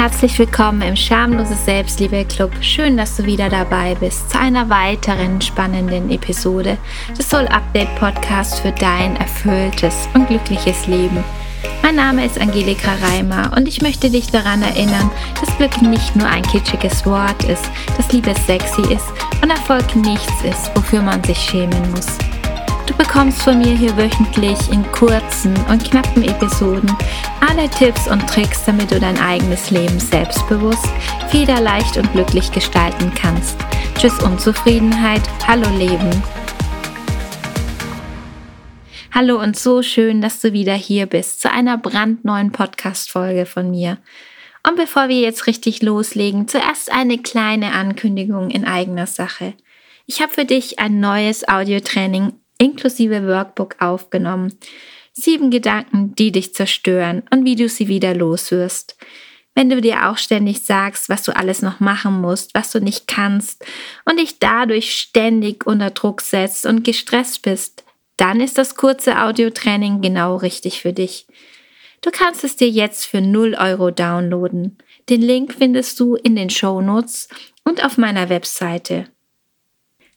Herzlich willkommen im Schamlose Selbstliebe Club. Schön, dass du wieder dabei bist zu einer weiteren spannenden Episode des Soul Update Podcast für dein erfülltes und glückliches Leben. Mein Name ist Angelika Reimer und ich möchte dich daran erinnern, dass Glück nicht nur ein kitschiges Wort ist, dass Liebe sexy ist und Erfolg nichts ist, wofür man sich schämen muss. Du bekommst von mir hier wöchentlich in kurzen und knappen Episoden alle Tipps und Tricks, damit du dein eigenes Leben selbstbewusst, federleicht und glücklich gestalten kannst. Tschüss Unzufriedenheit, hallo Leben. Hallo und so schön, dass du wieder hier bist zu einer brandneuen Podcast-Folge von mir. Und bevor wir jetzt richtig loslegen, zuerst eine kleine Ankündigung in eigener Sache. Ich habe für dich ein neues Audiotraining inklusive Workbook aufgenommen. Sieben Gedanken, die dich zerstören und wie du sie wieder loswirst. Wenn du dir auch ständig sagst, was du alles noch machen musst, was du nicht kannst und dich dadurch ständig unter Druck setzt und gestresst bist, dann ist das kurze Audiotraining genau richtig für dich. Du kannst es dir jetzt für 0 Euro downloaden. Den Link findest du in den Show Notes und auf meiner Webseite.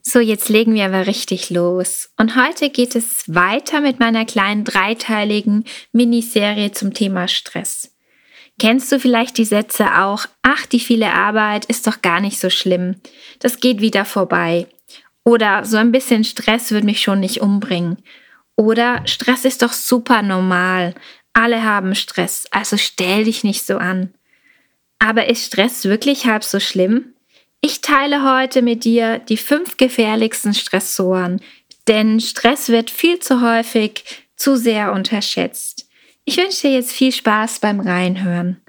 So, jetzt legen wir aber richtig los. Und heute geht es weiter mit meiner kleinen dreiteiligen Miniserie zum Thema Stress. Kennst du vielleicht die Sätze auch, ach, die viele Arbeit ist doch gar nicht so schlimm. Das geht wieder vorbei. Oder so ein bisschen Stress würde mich schon nicht umbringen. Oder Stress ist doch super normal. Alle haben Stress, also stell dich nicht so an. Aber ist Stress wirklich halb so schlimm? Ich teile heute mit dir die fünf gefährlichsten Stressoren, denn Stress wird viel zu häufig zu sehr unterschätzt. Ich wünsche dir jetzt viel Spaß beim Reinhören.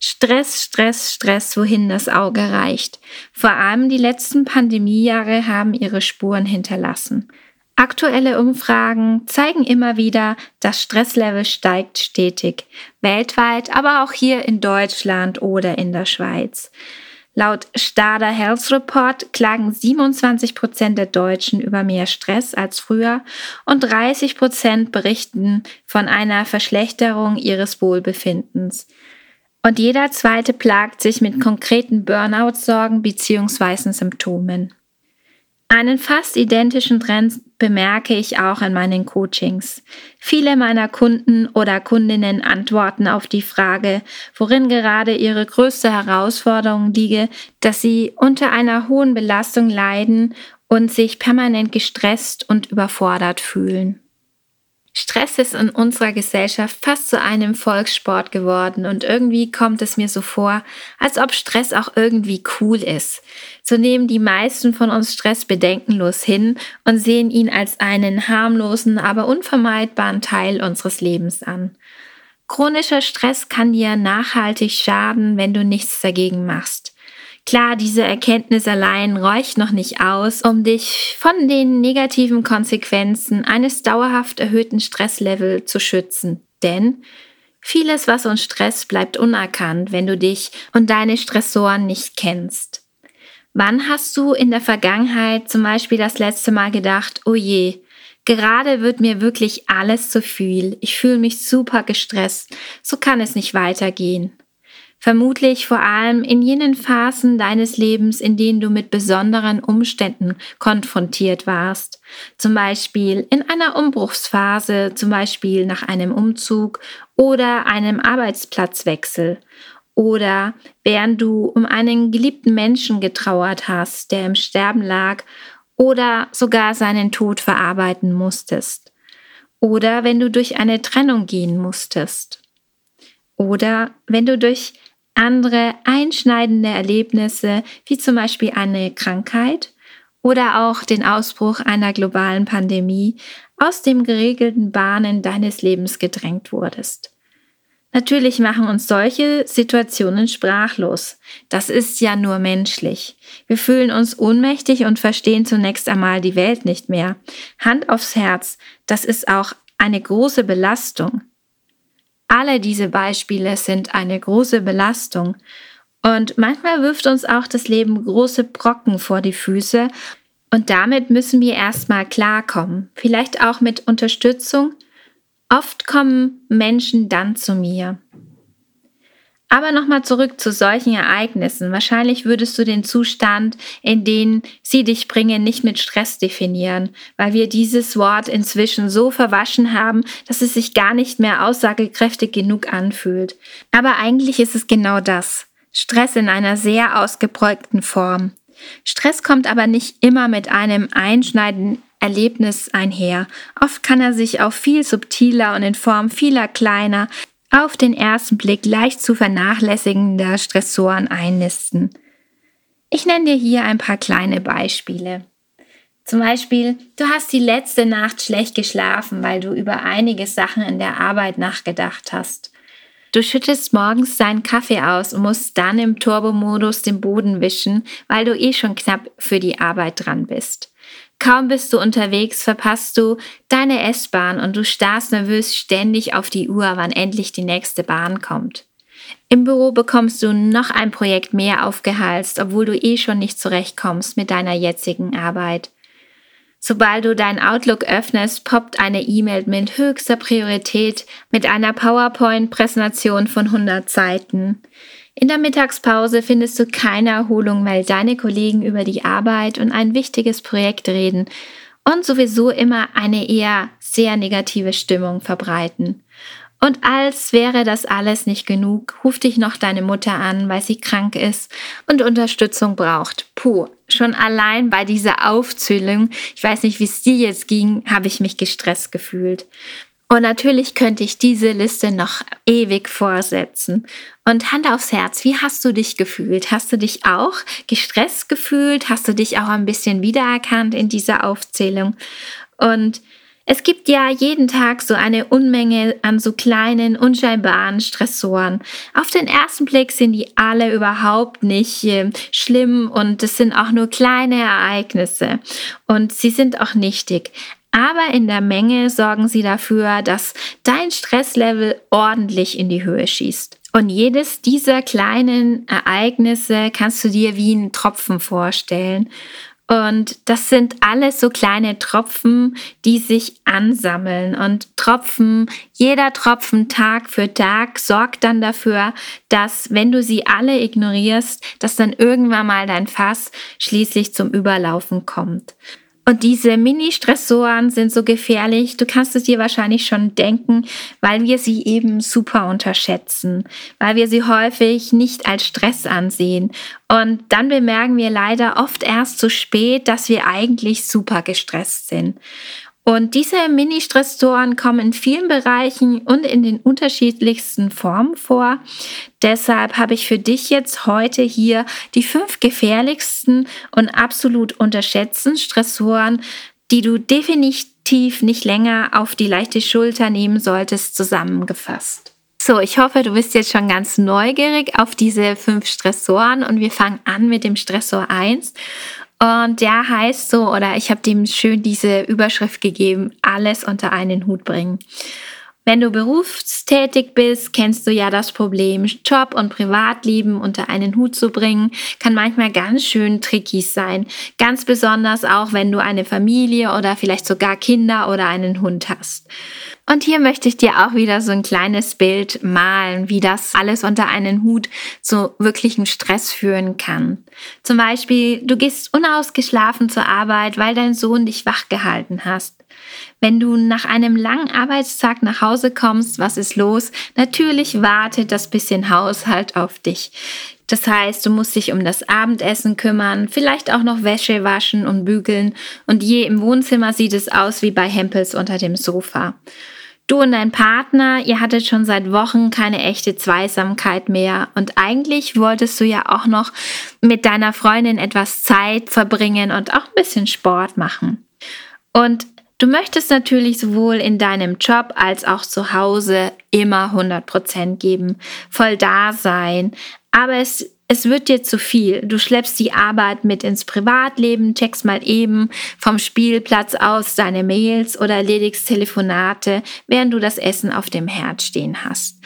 Stress, Stress, Stress, wohin das Auge reicht. Vor allem die letzten Pandemiejahre haben ihre Spuren hinterlassen. Aktuelle Umfragen zeigen immer wieder, das Stresslevel steigt stetig, weltweit, aber auch hier in Deutschland oder in der Schweiz. Laut Stada Health Report klagen 27 Prozent der Deutschen über mehr Stress als früher und 30 Prozent berichten von einer Verschlechterung ihres Wohlbefindens. Und jeder zweite plagt sich mit konkreten Burnout-Sorgen bzw. Symptomen. Einen fast identischen Trend bemerke ich auch in meinen Coachings. Viele meiner Kunden oder Kundinnen antworten auf die Frage, worin gerade ihre größte Herausforderung liege, dass sie unter einer hohen Belastung leiden und sich permanent gestresst und überfordert fühlen. Stress ist in unserer Gesellschaft fast zu einem Volkssport geworden und irgendwie kommt es mir so vor, als ob Stress auch irgendwie cool ist. So nehmen die meisten von uns Stress bedenkenlos hin und sehen ihn als einen harmlosen, aber unvermeidbaren Teil unseres Lebens an. Chronischer Stress kann dir nachhaltig schaden, wenn du nichts dagegen machst. Klar, diese Erkenntnis allein reicht noch nicht aus, um dich von den negativen Konsequenzen eines dauerhaft erhöhten Stresslevels zu schützen. Denn vieles, was uns stresst, bleibt unerkannt, wenn du dich und deine Stressoren nicht kennst. Wann hast du in der Vergangenheit zum Beispiel das letzte Mal gedacht, oh je, gerade wird mir wirklich alles zu viel, ich fühle mich super gestresst, so kann es nicht weitergehen. Vermutlich vor allem in jenen Phasen deines Lebens, in denen du mit besonderen Umständen konfrontiert warst. Zum Beispiel in einer Umbruchsphase, zum Beispiel nach einem Umzug oder einem Arbeitsplatzwechsel. Oder während du um einen geliebten Menschen getrauert hast, der im Sterben lag oder sogar seinen Tod verarbeiten musstest. Oder wenn du durch eine Trennung gehen musstest. Oder wenn du durch andere einschneidende Erlebnisse, wie zum Beispiel eine Krankheit oder auch den Ausbruch einer globalen Pandemie, aus dem geregelten Bahnen deines Lebens gedrängt wurdest. Natürlich machen uns solche Situationen sprachlos. Das ist ja nur menschlich. Wir fühlen uns ohnmächtig und verstehen zunächst einmal die Welt nicht mehr. Hand aufs Herz, das ist auch eine große Belastung. Alle diese Beispiele sind eine große Belastung. Und manchmal wirft uns auch das Leben große Brocken vor die Füße. Und damit müssen wir erstmal klarkommen. Vielleicht auch mit Unterstützung. Oft kommen Menschen dann zu mir. Aber nochmal zurück zu solchen Ereignissen. Wahrscheinlich würdest du den Zustand, in den sie dich bringen, nicht mit Stress definieren, weil wir dieses Wort inzwischen so verwaschen haben, dass es sich gar nicht mehr aussagekräftig genug anfühlt. Aber eigentlich ist es genau das. Stress in einer sehr ausgeprägten Form. Stress kommt aber nicht immer mit einem einschneidenden Erlebnis einher. Oft kann er sich auch viel subtiler und in Form vieler kleiner, auf den ersten Blick leicht zu vernachlässigender Stressoren einnisten. Ich nenne dir hier ein paar kleine Beispiele. Zum Beispiel, du hast die letzte Nacht schlecht geschlafen, weil du über einige Sachen in der Arbeit nachgedacht hast. Du schüttest morgens deinen Kaffee aus und musst dann im Turbomodus den Boden wischen, weil du eh schon knapp für die Arbeit dran bist. Kaum bist du unterwegs, verpasst du deine S-Bahn und du starrst nervös ständig auf die Uhr, wann endlich die nächste Bahn kommt. Im Büro bekommst du noch ein Projekt mehr aufgehalst, obwohl du eh schon nicht zurechtkommst mit deiner jetzigen Arbeit. Sobald du dein Outlook öffnest, poppt eine E-Mail mit höchster Priorität mit einer PowerPoint-Präsentation von 100 Seiten. In der Mittagspause findest du keine Erholung, weil deine Kollegen über die Arbeit und ein wichtiges Projekt reden und sowieso immer eine eher sehr negative Stimmung verbreiten. Und als wäre das alles nicht genug, ruft dich noch deine Mutter an, weil sie krank ist und Unterstützung braucht. Puh, schon allein bei dieser Aufzählung, ich weiß nicht, wie es dir jetzt ging, habe ich mich gestresst gefühlt. Und natürlich könnte ich diese Liste noch ewig vorsetzen. Und Hand aufs Herz, wie hast du dich gefühlt? Hast du dich auch gestresst gefühlt? Hast du dich auch ein bisschen wiedererkannt in dieser Aufzählung? Und es gibt ja jeden Tag so eine Unmenge an so kleinen, unscheinbaren Stressoren. Auf den ersten Blick sind die alle überhaupt nicht äh, schlimm und es sind auch nur kleine Ereignisse und sie sind auch nichtig aber in der Menge sorgen sie dafür, dass dein Stresslevel ordentlich in die Höhe schießt. Und jedes dieser kleinen Ereignisse kannst du dir wie einen Tropfen vorstellen. Und das sind alles so kleine Tropfen, die sich ansammeln. Und Tropfen, jeder Tropfen Tag für Tag sorgt dann dafür, dass wenn du sie alle ignorierst, dass dann irgendwann mal dein Fass schließlich zum Überlaufen kommt. Und diese Mini-Stressoren sind so gefährlich, du kannst es dir wahrscheinlich schon denken, weil wir sie eben super unterschätzen, weil wir sie häufig nicht als Stress ansehen. Und dann bemerken wir leider oft erst zu spät, dass wir eigentlich super gestresst sind. Und diese Mini-Stressoren kommen in vielen Bereichen und in den unterschiedlichsten Formen vor. Deshalb habe ich für dich jetzt heute hier die fünf gefährlichsten und absolut unterschätzten Stressoren, die du definitiv nicht länger auf die leichte Schulter nehmen solltest, zusammengefasst. So, ich hoffe, du bist jetzt schon ganz neugierig auf diese fünf Stressoren und wir fangen an mit dem Stressor 1 und der heißt so, oder ich habe dem schön diese Überschrift gegeben, alles unter einen Hut bringen. Wenn du berufstätig bist, kennst du ja das Problem, Job und Privatleben unter einen Hut zu bringen, kann manchmal ganz schön tricky sein. Ganz besonders auch, wenn du eine Familie oder vielleicht sogar Kinder oder einen Hund hast. Und hier möchte ich dir auch wieder so ein kleines Bild malen, wie das alles unter einen Hut zu wirklichem Stress führen kann. Zum Beispiel, du gehst unausgeschlafen zur Arbeit, weil dein Sohn dich wach gehalten hast. Wenn du nach einem langen Arbeitstag nach Hause kommst, was ist los? Natürlich wartet das bisschen Haushalt auf dich. Das heißt, du musst dich um das Abendessen kümmern, vielleicht auch noch Wäsche waschen und bügeln und je im Wohnzimmer sieht es aus wie bei Hempels unter dem Sofa. Du und dein Partner, ihr hattet schon seit Wochen keine echte Zweisamkeit mehr und eigentlich wolltest du ja auch noch mit deiner Freundin etwas Zeit verbringen und auch ein bisschen Sport machen. Und du möchtest natürlich sowohl in deinem Job als auch zu Hause immer 100 Prozent geben, voll da sein, aber es es wird dir zu viel. Du schleppst die Arbeit mit ins Privatleben, checkst mal eben vom Spielplatz aus deine Mails oder erledigst Telefonate, während du das Essen auf dem Herd stehen hast.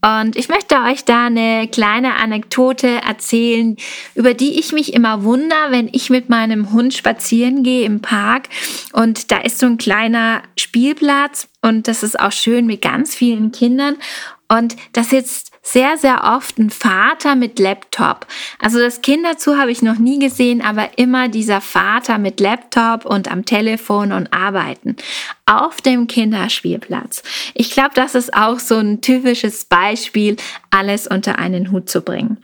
Und ich möchte euch da eine kleine Anekdote erzählen, über die ich mich immer wundere, wenn ich mit meinem Hund spazieren gehe im Park. Und da ist so ein kleiner Spielplatz und das ist auch schön mit ganz vielen Kindern. Und da sitzt sehr, sehr oft ein Vater mit Laptop. Also das Kind dazu habe ich noch nie gesehen, aber immer dieser Vater mit Laptop und am Telefon und arbeiten auf dem Kinderspielplatz. Ich glaube, das ist auch so ein typisches Beispiel, alles unter einen Hut zu bringen.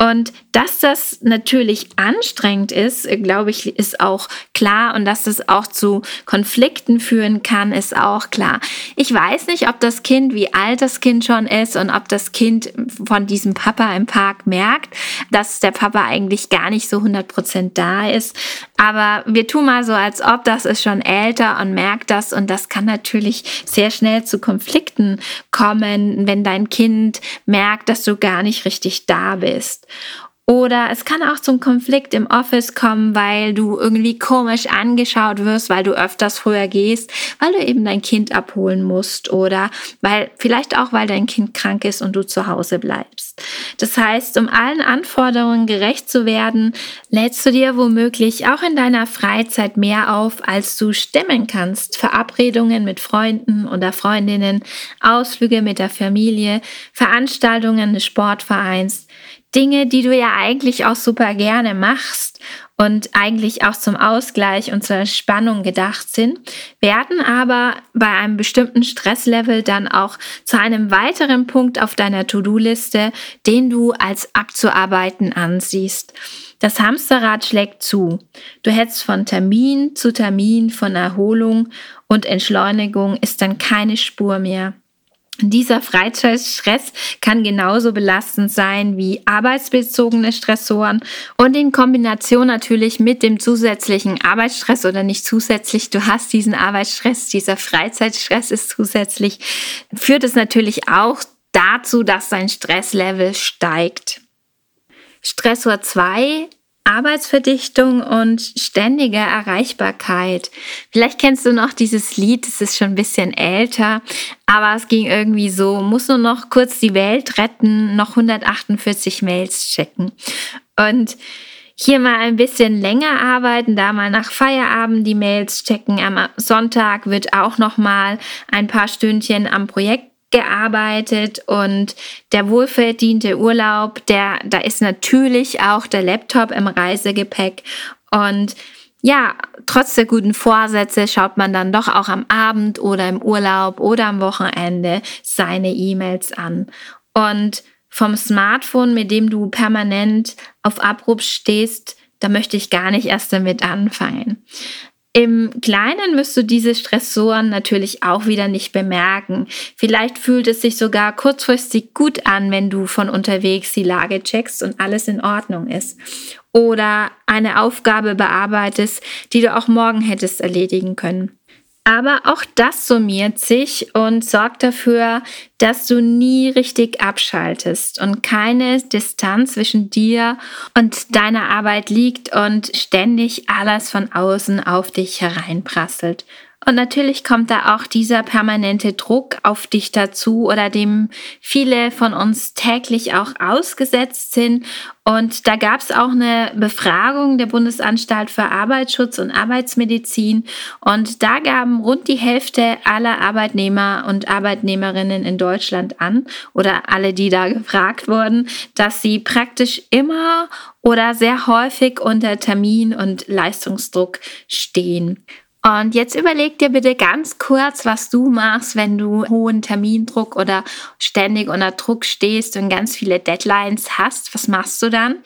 Und dass das natürlich anstrengend ist, glaube ich, ist auch klar. Und dass es auch zu Konflikten führen kann, ist auch klar. Ich weiß nicht, ob das Kind, wie alt das Kind schon ist und ob das Kind von diesem Papa im Park merkt, dass der Papa eigentlich gar nicht so 100 Prozent da ist. Aber wir tun mal so, als ob das ist schon älter und merkt das. Und das kann natürlich sehr schnell zu Konflikten kommen, wenn dein Kind merkt, dass du gar nicht richtig da bist. Oder es kann auch zum Konflikt im Office kommen, weil du irgendwie komisch angeschaut wirst, weil du öfters früher gehst, weil du eben dein Kind abholen musst oder weil vielleicht auch, weil dein Kind krank ist und du zu Hause bleibst. Das heißt, um allen Anforderungen gerecht zu werden, lädst du dir womöglich auch in deiner Freizeit mehr auf, als du stemmen kannst. Verabredungen mit Freunden oder Freundinnen, Ausflüge mit der Familie, Veranstaltungen des Sportvereins, Dinge, die du ja eigentlich auch super gerne machst und eigentlich auch zum Ausgleich und zur Entspannung gedacht sind, werden aber bei einem bestimmten Stresslevel dann auch zu einem weiteren Punkt auf deiner To-Do-Liste, den du als abzuarbeiten ansiehst. Das Hamsterrad schlägt zu. Du hetzt von Termin zu Termin, von Erholung und Entschleunigung ist dann keine Spur mehr. Dieser Freizeitstress kann genauso belastend sein wie arbeitsbezogene Stressoren und in Kombination natürlich mit dem zusätzlichen Arbeitsstress oder nicht zusätzlich, du hast diesen Arbeitsstress, dieser Freizeitstress ist zusätzlich, führt es natürlich auch dazu, dass dein Stresslevel steigt. Stressor 2 Arbeitsverdichtung und ständige Erreichbarkeit. Vielleicht kennst du noch dieses Lied, es ist schon ein bisschen älter, aber es ging irgendwie so, muss nur noch kurz die Welt retten, noch 148 Mails checken. Und hier mal ein bisschen länger arbeiten, da mal nach Feierabend die Mails checken. Am Sonntag wird auch noch mal ein paar Stündchen am Projekt gearbeitet und der wohlverdiente Urlaub, der, da ist natürlich auch der Laptop im Reisegepäck und ja, trotz der guten Vorsätze schaut man dann doch auch am Abend oder im Urlaub oder am Wochenende seine E-Mails an. Und vom Smartphone, mit dem du permanent auf Abruf stehst, da möchte ich gar nicht erst damit anfangen. Im Kleinen wirst du diese Stressoren natürlich auch wieder nicht bemerken. Vielleicht fühlt es sich sogar kurzfristig gut an, wenn du von unterwegs die Lage checkst und alles in Ordnung ist. Oder eine Aufgabe bearbeitest, die du auch morgen hättest erledigen können. Aber auch das summiert sich und sorgt dafür, dass du nie richtig abschaltest und keine Distanz zwischen dir und deiner Arbeit liegt und ständig alles von außen auf dich hereinprasselt. Und natürlich kommt da auch dieser permanente Druck auf dich dazu oder dem viele von uns täglich auch ausgesetzt sind. Und da gab es auch eine Befragung der Bundesanstalt für Arbeitsschutz und Arbeitsmedizin. Und da gaben rund die Hälfte aller Arbeitnehmer und Arbeitnehmerinnen in Deutschland an oder alle, die da gefragt wurden, dass sie praktisch immer oder sehr häufig unter Termin- und Leistungsdruck stehen. Und jetzt überleg dir bitte ganz kurz, was du machst, wenn du hohen Termindruck oder ständig unter Druck stehst und ganz viele Deadlines hast. Was machst du dann?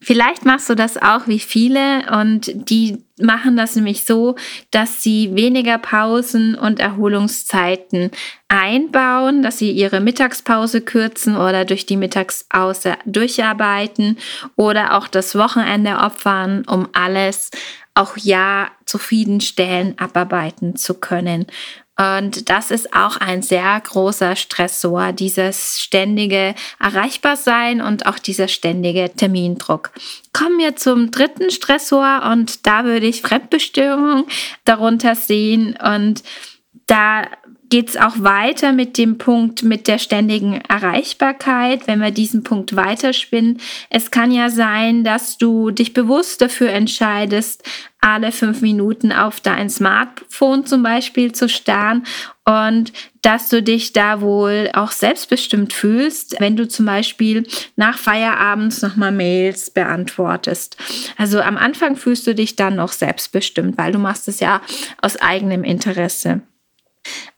Vielleicht machst du das auch wie viele und die machen das nämlich so, dass sie weniger Pausen und Erholungszeiten einbauen, dass sie ihre Mittagspause kürzen oder durch die Mittagspause durcharbeiten oder auch das Wochenende opfern, um alles auch ja zufriedenstellen, abarbeiten zu können. Und das ist auch ein sehr großer Stressor, dieses ständige Erreichbarsein und auch dieser ständige Termindruck. Kommen wir zum dritten Stressor und da würde ich Fremdbestimmung darunter sehen und da geht es auch weiter mit dem Punkt mit der ständigen Erreichbarkeit, wenn wir diesen Punkt weiterspinnen. Es kann ja sein, dass du dich bewusst dafür entscheidest, alle fünf Minuten auf dein Smartphone zum Beispiel zu starren und dass du dich da wohl auch selbstbestimmt fühlst, wenn du zum Beispiel nach Feierabends nochmal Mails beantwortest. Also am Anfang fühlst du dich dann noch selbstbestimmt, weil du machst es ja aus eigenem Interesse.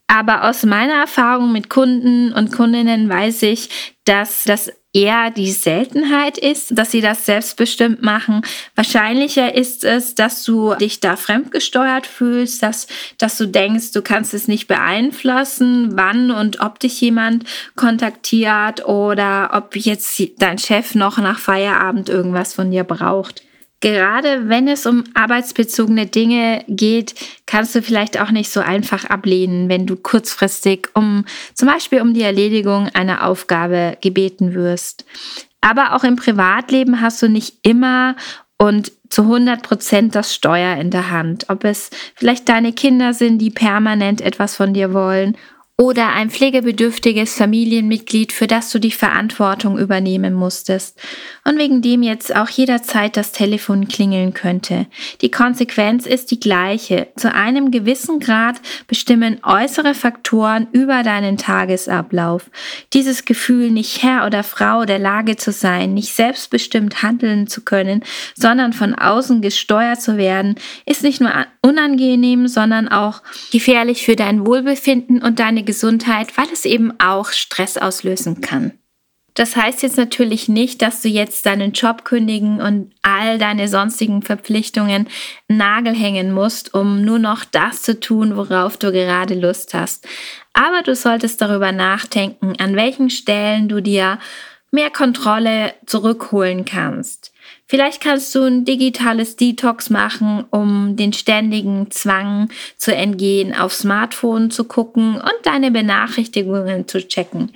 Aber aus meiner Erfahrung mit Kunden und Kundinnen weiß ich, dass das eher die Seltenheit ist, dass sie das selbstbestimmt machen. Wahrscheinlicher ist es, dass du dich da fremdgesteuert fühlst, dass, dass du denkst, du kannst es nicht beeinflussen, wann und ob dich jemand kontaktiert oder ob jetzt dein Chef noch nach Feierabend irgendwas von dir braucht. Gerade wenn es um arbeitsbezogene Dinge geht, kannst du vielleicht auch nicht so einfach ablehnen, wenn du kurzfristig um zum Beispiel um die Erledigung einer Aufgabe gebeten wirst. Aber auch im Privatleben hast du nicht immer und zu 100 Prozent das Steuer in der Hand. Ob es vielleicht deine Kinder sind, die permanent etwas von dir wollen oder ein pflegebedürftiges Familienmitglied, für das du die Verantwortung übernehmen musstest und wegen dem jetzt auch jederzeit das Telefon klingeln könnte. Die Konsequenz ist die gleiche. Zu einem gewissen Grad bestimmen äußere Faktoren über deinen Tagesablauf. Dieses Gefühl, nicht Herr oder Frau der Lage zu sein, nicht selbstbestimmt handeln zu können, sondern von außen gesteuert zu werden, ist nicht nur unangenehm, sondern auch gefährlich für dein Wohlbefinden und deine Gesundheit, weil es eben auch Stress auslösen kann. Das heißt jetzt natürlich nicht, dass du jetzt deinen Job kündigen und all deine sonstigen Verpflichtungen Nagel hängen musst, um nur noch das zu tun, worauf du gerade Lust hast. Aber du solltest darüber nachdenken, an welchen Stellen du dir mehr Kontrolle zurückholen kannst. Vielleicht kannst du ein digitales Detox machen, um den ständigen Zwang zu entgehen, auf Smartphone zu gucken und deine Benachrichtigungen zu checken.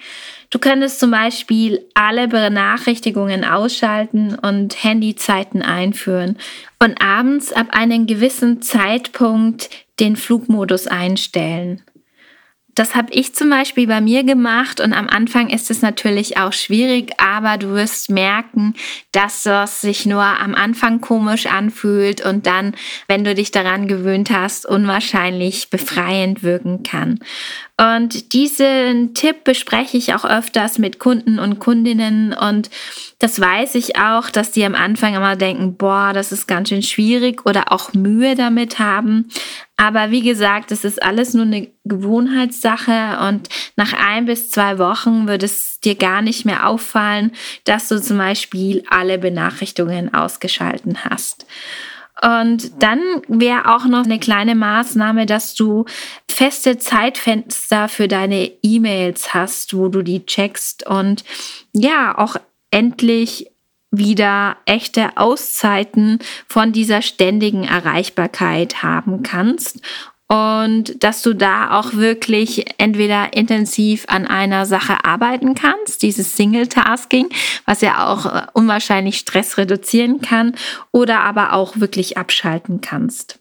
Du könntest zum Beispiel alle Benachrichtigungen ausschalten und Handyzeiten einführen und abends ab einem gewissen Zeitpunkt den Flugmodus einstellen. Das habe ich zum Beispiel bei mir gemacht und am Anfang ist es natürlich auch schwierig, aber du wirst merken, dass das sich nur am Anfang komisch anfühlt und dann, wenn du dich daran gewöhnt hast, unwahrscheinlich befreiend wirken kann. Und diesen Tipp bespreche ich auch öfters mit Kunden und Kundinnen und das weiß ich auch, dass die am Anfang immer denken, boah, das ist ganz schön schwierig oder auch Mühe damit haben. Aber wie gesagt, es ist alles nur eine Gewohnheitssache und nach ein bis zwei Wochen wird es dir gar nicht mehr auffallen, dass du zum Beispiel alle Benachrichtigungen ausgeschalten hast. Und dann wäre auch noch eine kleine Maßnahme, dass du feste Zeitfenster für deine E-Mails hast, wo du die checkst und ja, auch endlich wieder echte Auszeiten von dieser ständigen Erreichbarkeit haben kannst und dass du da auch wirklich entweder intensiv an einer Sache arbeiten kannst, dieses Single-Tasking, was ja auch äh, unwahrscheinlich Stress reduzieren kann, oder aber auch wirklich abschalten kannst.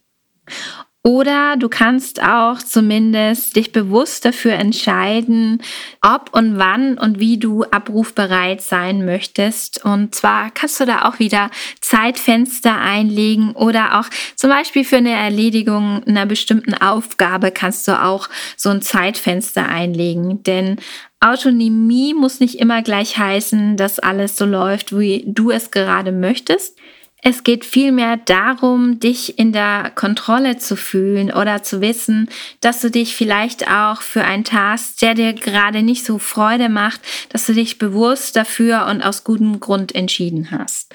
Oder du kannst auch zumindest dich bewusst dafür entscheiden, ob und wann und wie du abrufbereit sein möchtest. Und zwar kannst du da auch wieder Zeitfenster einlegen oder auch zum Beispiel für eine Erledigung einer bestimmten Aufgabe kannst du auch so ein Zeitfenster einlegen. Denn Autonomie muss nicht immer gleich heißen, dass alles so läuft, wie du es gerade möchtest. Es geht vielmehr darum, dich in der Kontrolle zu fühlen oder zu wissen, dass du dich vielleicht auch für einen Task, der dir gerade nicht so Freude macht, dass du dich bewusst dafür und aus gutem Grund entschieden hast.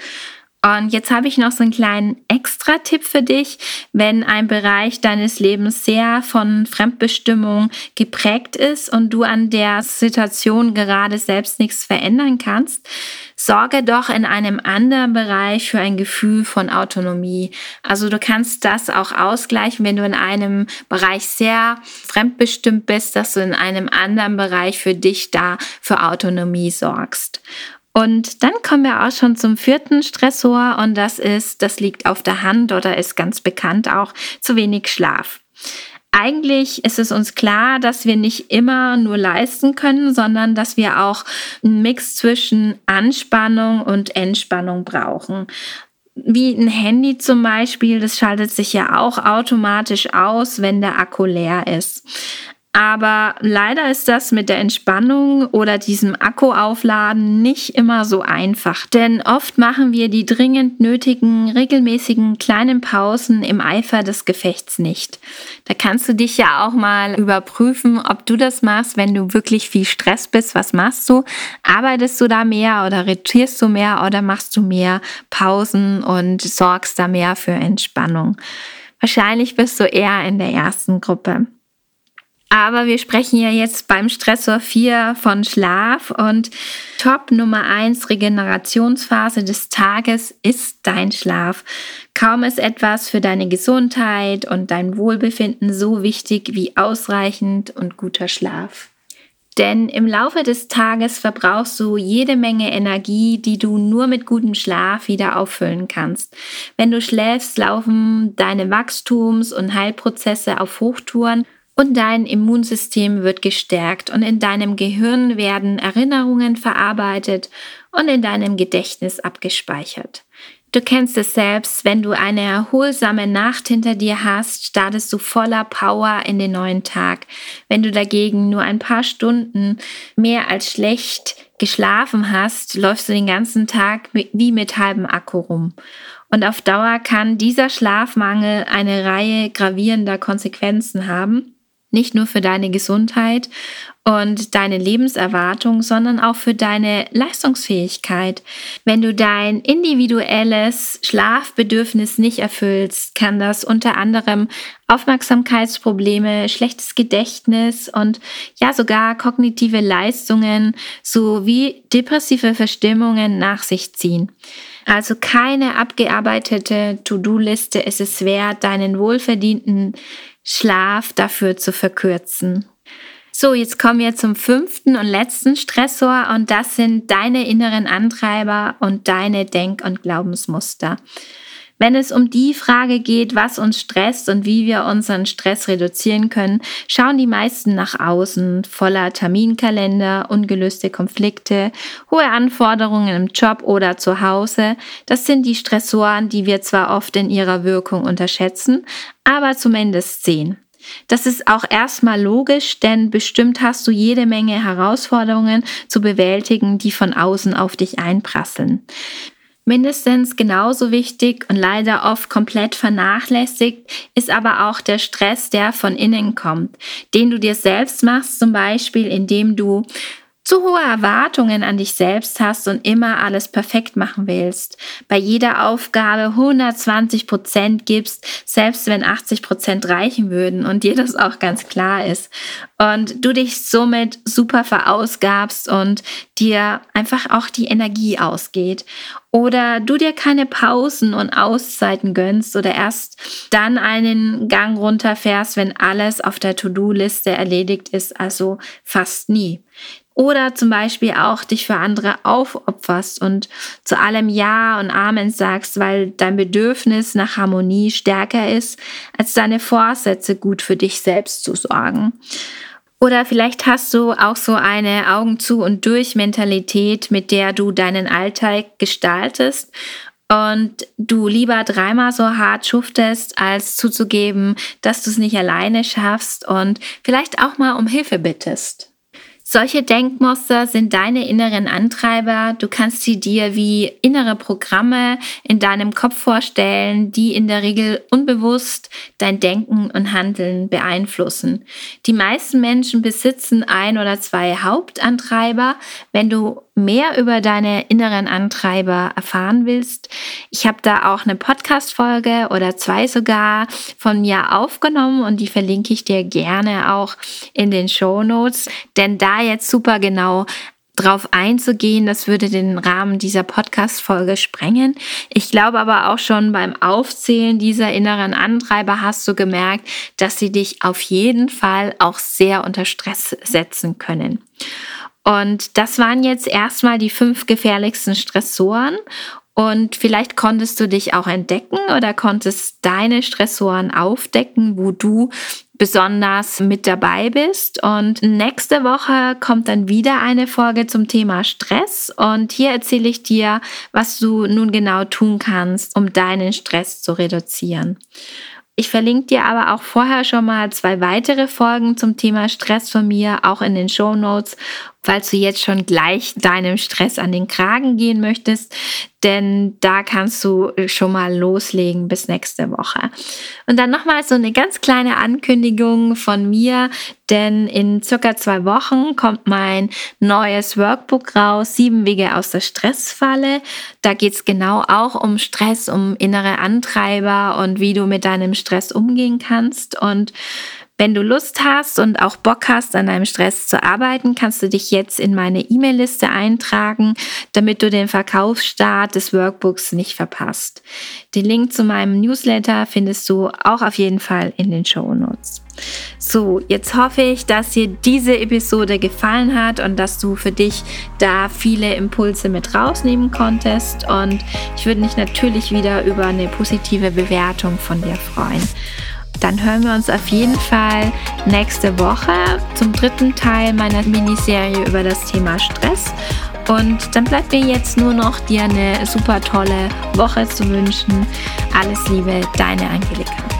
Und jetzt habe ich noch so einen kleinen Extra-Tipp für dich, wenn ein Bereich deines Lebens sehr von Fremdbestimmung geprägt ist und du an der Situation gerade selbst nichts verändern kannst, sorge doch in einem anderen Bereich für ein Gefühl von Autonomie. Also du kannst das auch ausgleichen, wenn du in einem Bereich sehr fremdbestimmt bist, dass du in einem anderen Bereich für dich da für Autonomie sorgst. Und dann kommen wir auch schon zum vierten Stressor und das ist, das liegt auf der Hand oder ist ganz bekannt auch, zu wenig Schlaf. eigentlich ist es uns klar, dass wir nicht immer nur leisten können, sondern dass wir auch einen Mix zwischen Anspannung und Entspannung brauchen wie ein Handy zum Beispiel, das schaltet sich ja auch automatisch aus, wenn der Akku leer ist. Aber leider ist das mit der Entspannung oder diesem Akkuaufladen nicht immer so einfach. Denn oft machen wir die dringend nötigen, regelmäßigen kleinen Pausen im Eifer des Gefechts nicht. Da kannst du dich ja auch mal überprüfen, ob du das machst, wenn du wirklich viel Stress bist. Was machst du? Arbeitest du da mehr oder retierst du mehr oder machst du mehr Pausen und sorgst da mehr für Entspannung? Wahrscheinlich bist du eher in der ersten Gruppe. Aber wir sprechen ja jetzt beim Stressor 4 von Schlaf und Top Nummer 1 Regenerationsphase des Tages ist dein Schlaf. Kaum ist etwas für deine Gesundheit und dein Wohlbefinden so wichtig wie ausreichend und guter Schlaf. Denn im Laufe des Tages verbrauchst du jede Menge Energie, die du nur mit gutem Schlaf wieder auffüllen kannst. Wenn du schläfst, laufen deine Wachstums- und Heilprozesse auf Hochtouren und dein Immunsystem wird gestärkt und in deinem Gehirn werden Erinnerungen verarbeitet und in deinem Gedächtnis abgespeichert. Du kennst es selbst, wenn du eine erholsame Nacht hinter dir hast, startest du voller Power in den neuen Tag. Wenn du dagegen nur ein paar Stunden mehr als schlecht geschlafen hast, läufst du den ganzen Tag wie mit halbem Akku rum. Und auf Dauer kann dieser Schlafmangel eine Reihe gravierender Konsequenzen haben nicht nur für deine Gesundheit und deine Lebenserwartung, sondern auch für deine Leistungsfähigkeit. Wenn du dein individuelles Schlafbedürfnis nicht erfüllst, kann das unter anderem Aufmerksamkeitsprobleme, schlechtes Gedächtnis und ja sogar kognitive Leistungen sowie depressive Verstimmungen nach sich ziehen. Also keine abgearbeitete To-Do-Liste ist es wert, deinen wohlverdienten Schlaf dafür zu verkürzen. So, jetzt kommen wir zum fünften und letzten Stressor und das sind deine inneren Antreiber und deine Denk- und Glaubensmuster. Wenn es um die Frage geht, was uns stresst und wie wir unseren Stress reduzieren können, schauen die meisten nach außen, voller Terminkalender, ungelöste Konflikte, hohe Anforderungen im Job oder zu Hause. Das sind die Stressoren, die wir zwar oft in ihrer Wirkung unterschätzen, aber zumindest sehen. Das ist auch erstmal logisch, denn bestimmt hast du jede Menge Herausforderungen zu bewältigen, die von außen auf dich einprasseln. Mindestens genauso wichtig und leider oft komplett vernachlässigt ist aber auch der Stress, der von innen kommt, den du dir selbst machst, zum Beispiel indem du zu hohe Erwartungen an dich selbst hast und immer alles perfekt machen willst, bei jeder Aufgabe 120 Prozent gibst, selbst wenn 80 Prozent reichen würden und dir das auch ganz klar ist. Und du dich somit super verausgabst und dir einfach auch die Energie ausgeht. Oder du dir keine Pausen und Auszeiten gönnst oder erst dann einen Gang runterfährst, wenn alles auf der To-Do-Liste erledigt ist, also fast nie. Oder zum Beispiel auch dich für andere aufopferst und zu allem Ja und Amen sagst, weil dein Bedürfnis nach Harmonie stärker ist, als deine Vorsätze gut für dich selbst zu sorgen. Oder vielleicht hast du auch so eine Augen zu und durch Mentalität, mit der du deinen Alltag gestaltest und du lieber dreimal so hart schuftest, als zuzugeben, dass du es nicht alleine schaffst und vielleicht auch mal um Hilfe bittest. Solche Denkmuster sind deine inneren Antreiber. Du kannst sie dir wie innere Programme in deinem Kopf vorstellen, die in der Regel unbewusst dein Denken und Handeln beeinflussen. Die meisten Menschen besitzen ein oder zwei Hauptantreiber. Wenn du mehr über deine inneren Antreiber erfahren willst, ich habe da auch eine Podcast-Folge oder zwei sogar von mir aufgenommen und die verlinke ich dir gerne auch in den Show Notes, denn da jetzt super genau drauf einzugehen, das würde den Rahmen dieser Podcast-Folge sprengen. Ich glaube aber auch schon beim Aufzählen dieser inneren Antreiber hast du gemerkt, dass sie dich auf jeden Fall auch sehr unter Stress setzen können. Und das waren jetzt erstmal die fünf gefährlichsten Stressoren. Und vielleicht konntest du dich auch entdecken oder konntest deine Stressoren aufdecken, wo du besonders mit dabei bist. Und nächste Woche kommt dann wieder eine Folge zum Thema Stress. Und hier erzähle ich dir, was du nun genau tun kannst, um deinen Stress zu reduzieren. Ich verlinke dir aber auch vorher schon mal zwei weitere Folgen zum Thema Stress von mir, auch in den Show Notes falls du jetzt schon gleich deinem Stress an den Kragen gehen möchtest, denn da kannst du schon mal loslegen bis nächste Woche. Und dann nochmal so eine ganz kleine Ankündigung von mir, denn in circa zwei Wochen kommt mein neues Workbook raus, Sieben Wege aus der Stressfalle. Da geht es genau auch um Stress, um innere Antreiber und wie du mit deinem Stress umgehen kannst. Und wenn du Lust hast und auch Bock hast, an deinem Stress zu arbeiten, kannst du dich jetzt in meine E-Mail-Liste eintragen, damit du den Verkaufsstart des Workbooks nicht verpasst. Den Link zu meinem Newsletter findest du auch auf jeden Fall in den Show Notes. So, jetzt hoffe ich, dass dir diese Episode gefallen hat und dass du für dich da viele Impulse mit rausnehmen konntest. Und ich würde mich natürlich wieder über eine positive Bewertung von dir freuen dann hören wir uns auf jeden Fall nächste Woche zum dritten Teil meiner Miniserie über das Thema Stress. Und dann bleibt mir jetzt nur noch dir eine super tolle Woche zu wünschen. Alles Liebe, deine Angelika.